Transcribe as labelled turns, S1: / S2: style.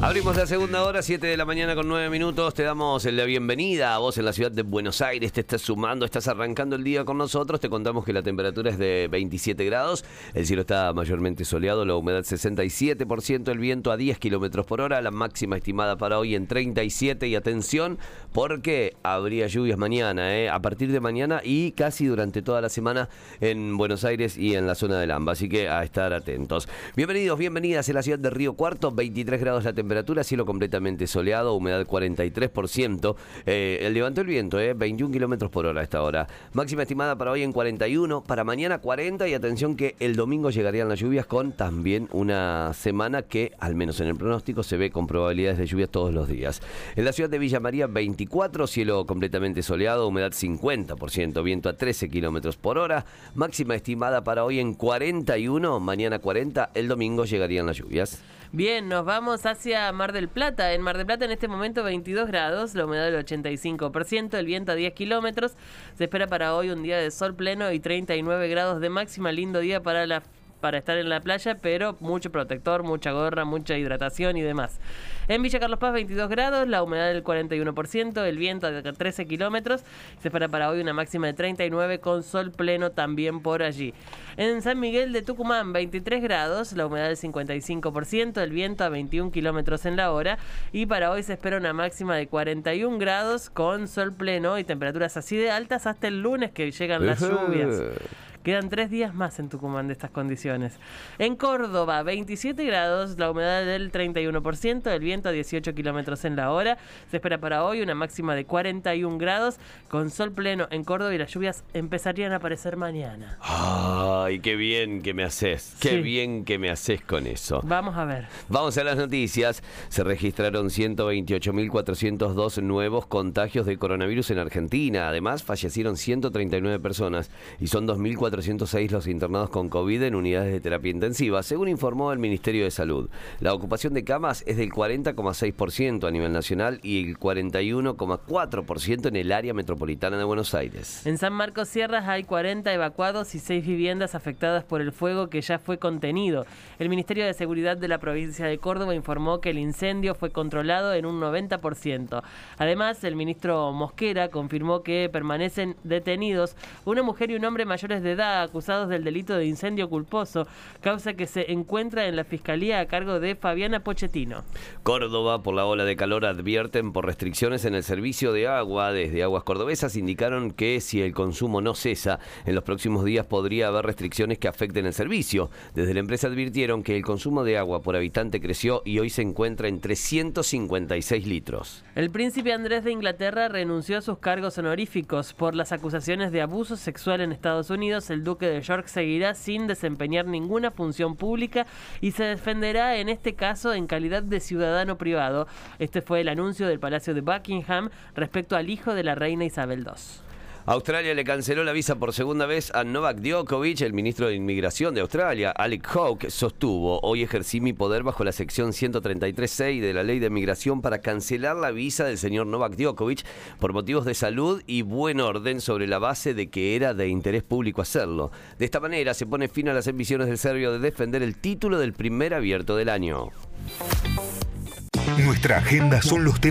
S1: Abrimos la segunda hora, 7 de la mañana con 9 minutos. Te damos la bienvenida a vos en la ciudad de Buenos Aires. Te estás sumando, estás arrancando el día con nosotros. Te contamos que la temperatura es de 27 grados. El cielo está mayormente soleado, la humedad 67%, el viento a 10 kilómetros por hora. La máxima estimada para hoy en 37. Y atención, porque habría lluvias mañana, ¿eh? a partir de mañana y casi durante toda la semana en Buenos Aires y en la zona del AMBA. Así que a estar atentos. Bienvenidos, bienvenidas en la ciudad de Río Cuarto, 23 grados la temperatura temperatura, cielo completamente soleado, humedad 43%. Eh, el levantó el viento, eh, 21 kilómetros por hora a esta hora. Máxima estimada para hoy en 41, para mañana 40 y atención que el domingo llegarían las lluvias con también una semana que, al menos en el pronóstico, se ve con probabilidades de lluvias todos los días. En la ciudad de Villa María 24, cielo completamente soleado, humedad 50%, viento a 13 kilómetros por hora. Máxima estimada para hoy en 41, mañana 40, el domingo llegarían las lluvias.
S2: Bien, nos vamos hacia Mar del Plata. En Mar del Plata en este momento 22 grados, la humedad del 85%, el viento a 10 kilómetros. Se espera para hoy un día de sol pleno y 39 grados de máxima. Lindo día para la para estar en la playa, pero mucho protector, mucha gorra, mucha hidratación y demás. En Villa Carlos Paz 22 grados, la humedad del 41%, el viento de 13 kilómetros. Se espera para hoy una máxima de 39 con sol pleno también por allí. En San Miguel de Tucumán 23 grados, la humedad del 55%, el viento a 21 kilómetros en la hora. Y para hoy se espera una máxima de 41 grados con sol pleno y temperaturas así de altas hasta el lunes que llegan las lluvias. Quedan tres días más en Tucumán de estas condiciones. En Córdoba, 27 grados, la humedad del 31%, el viento a 18 kilómetros en la hora. Se espera para hoy una máxima de 41 grados, con sol pleno en Córdoba y las lluvias empezarían a aparecer mañana.
S1: Ay, qué bien que me haces. Qué bien que me haces con eso.
S2: Vamos a ver.
S1: Vamos a las noticias. Se registraron 128.402 nuevos contagios de coronavirus en Argentina. Además, fallecieron 139 personas y son 2.400 406 los internados con COVID en unidades de terapia intensiva, según informó el Ministerio de Salud. La ocupación de camas es del 40,6% a nivel nacional y el 41,4% en el área metropolitana de Buenos Aires.
S2: En San Marcos Sierras hay 40 evacuados y 6 viviendas afectadas por el fuego que ya fue contenido. El Ministerio de Seguridad de la provincia de Córdoba informó que el incendio fue controlado en un 90%. Además, el ministro Mosquera confirmó que permanecen detenidos una mujer y un hombre mayores de acusados del delito de incendio culposo, causa que se encuentra en la Fiscalía a cargo de Fabiana Pochettino.
S1: Córdoba, por la ola de calor, advierten por restricciones en el servicio de agua. Desde Aguas Cordobesas indicaron que si el consumo no cesa, en los próximos días podría haber restricciones que afecten el servicio. Desde la empresa advirtieron que el consumo de agua por habitante creció y hoy se encuentra en 356 litros.
S2: El príncipe Andrés de Inglaterra renunció a sus cargos honoríficos por las acusaciones de abuso sexual en Estados Unidos el duque de York seguirá sin desempeñar ninguna función pública y se defenderá en este caso en calidad de ciudadano privado. Este fue el anuncio del Palacio de Buckingham respecto al hijo de la reina Isabel II.
S1: Australia le canceló la visa por segunda vez a Novak Djokovic. El ministro de Inmigración de Australia, Alec Hawke, sostuvo, hoy ejercí mi poder bajo la sección 133.6 de la ley de migración para cancelar la visa del señor Novak Djokovic por motivos de salud y buen orden sobre la base de que era de interés público hacerlo. De esta manera se pone fin a las ambiciones del serbio de defender el título del primer abierto del año.
S3: Nuestra agenda son los temas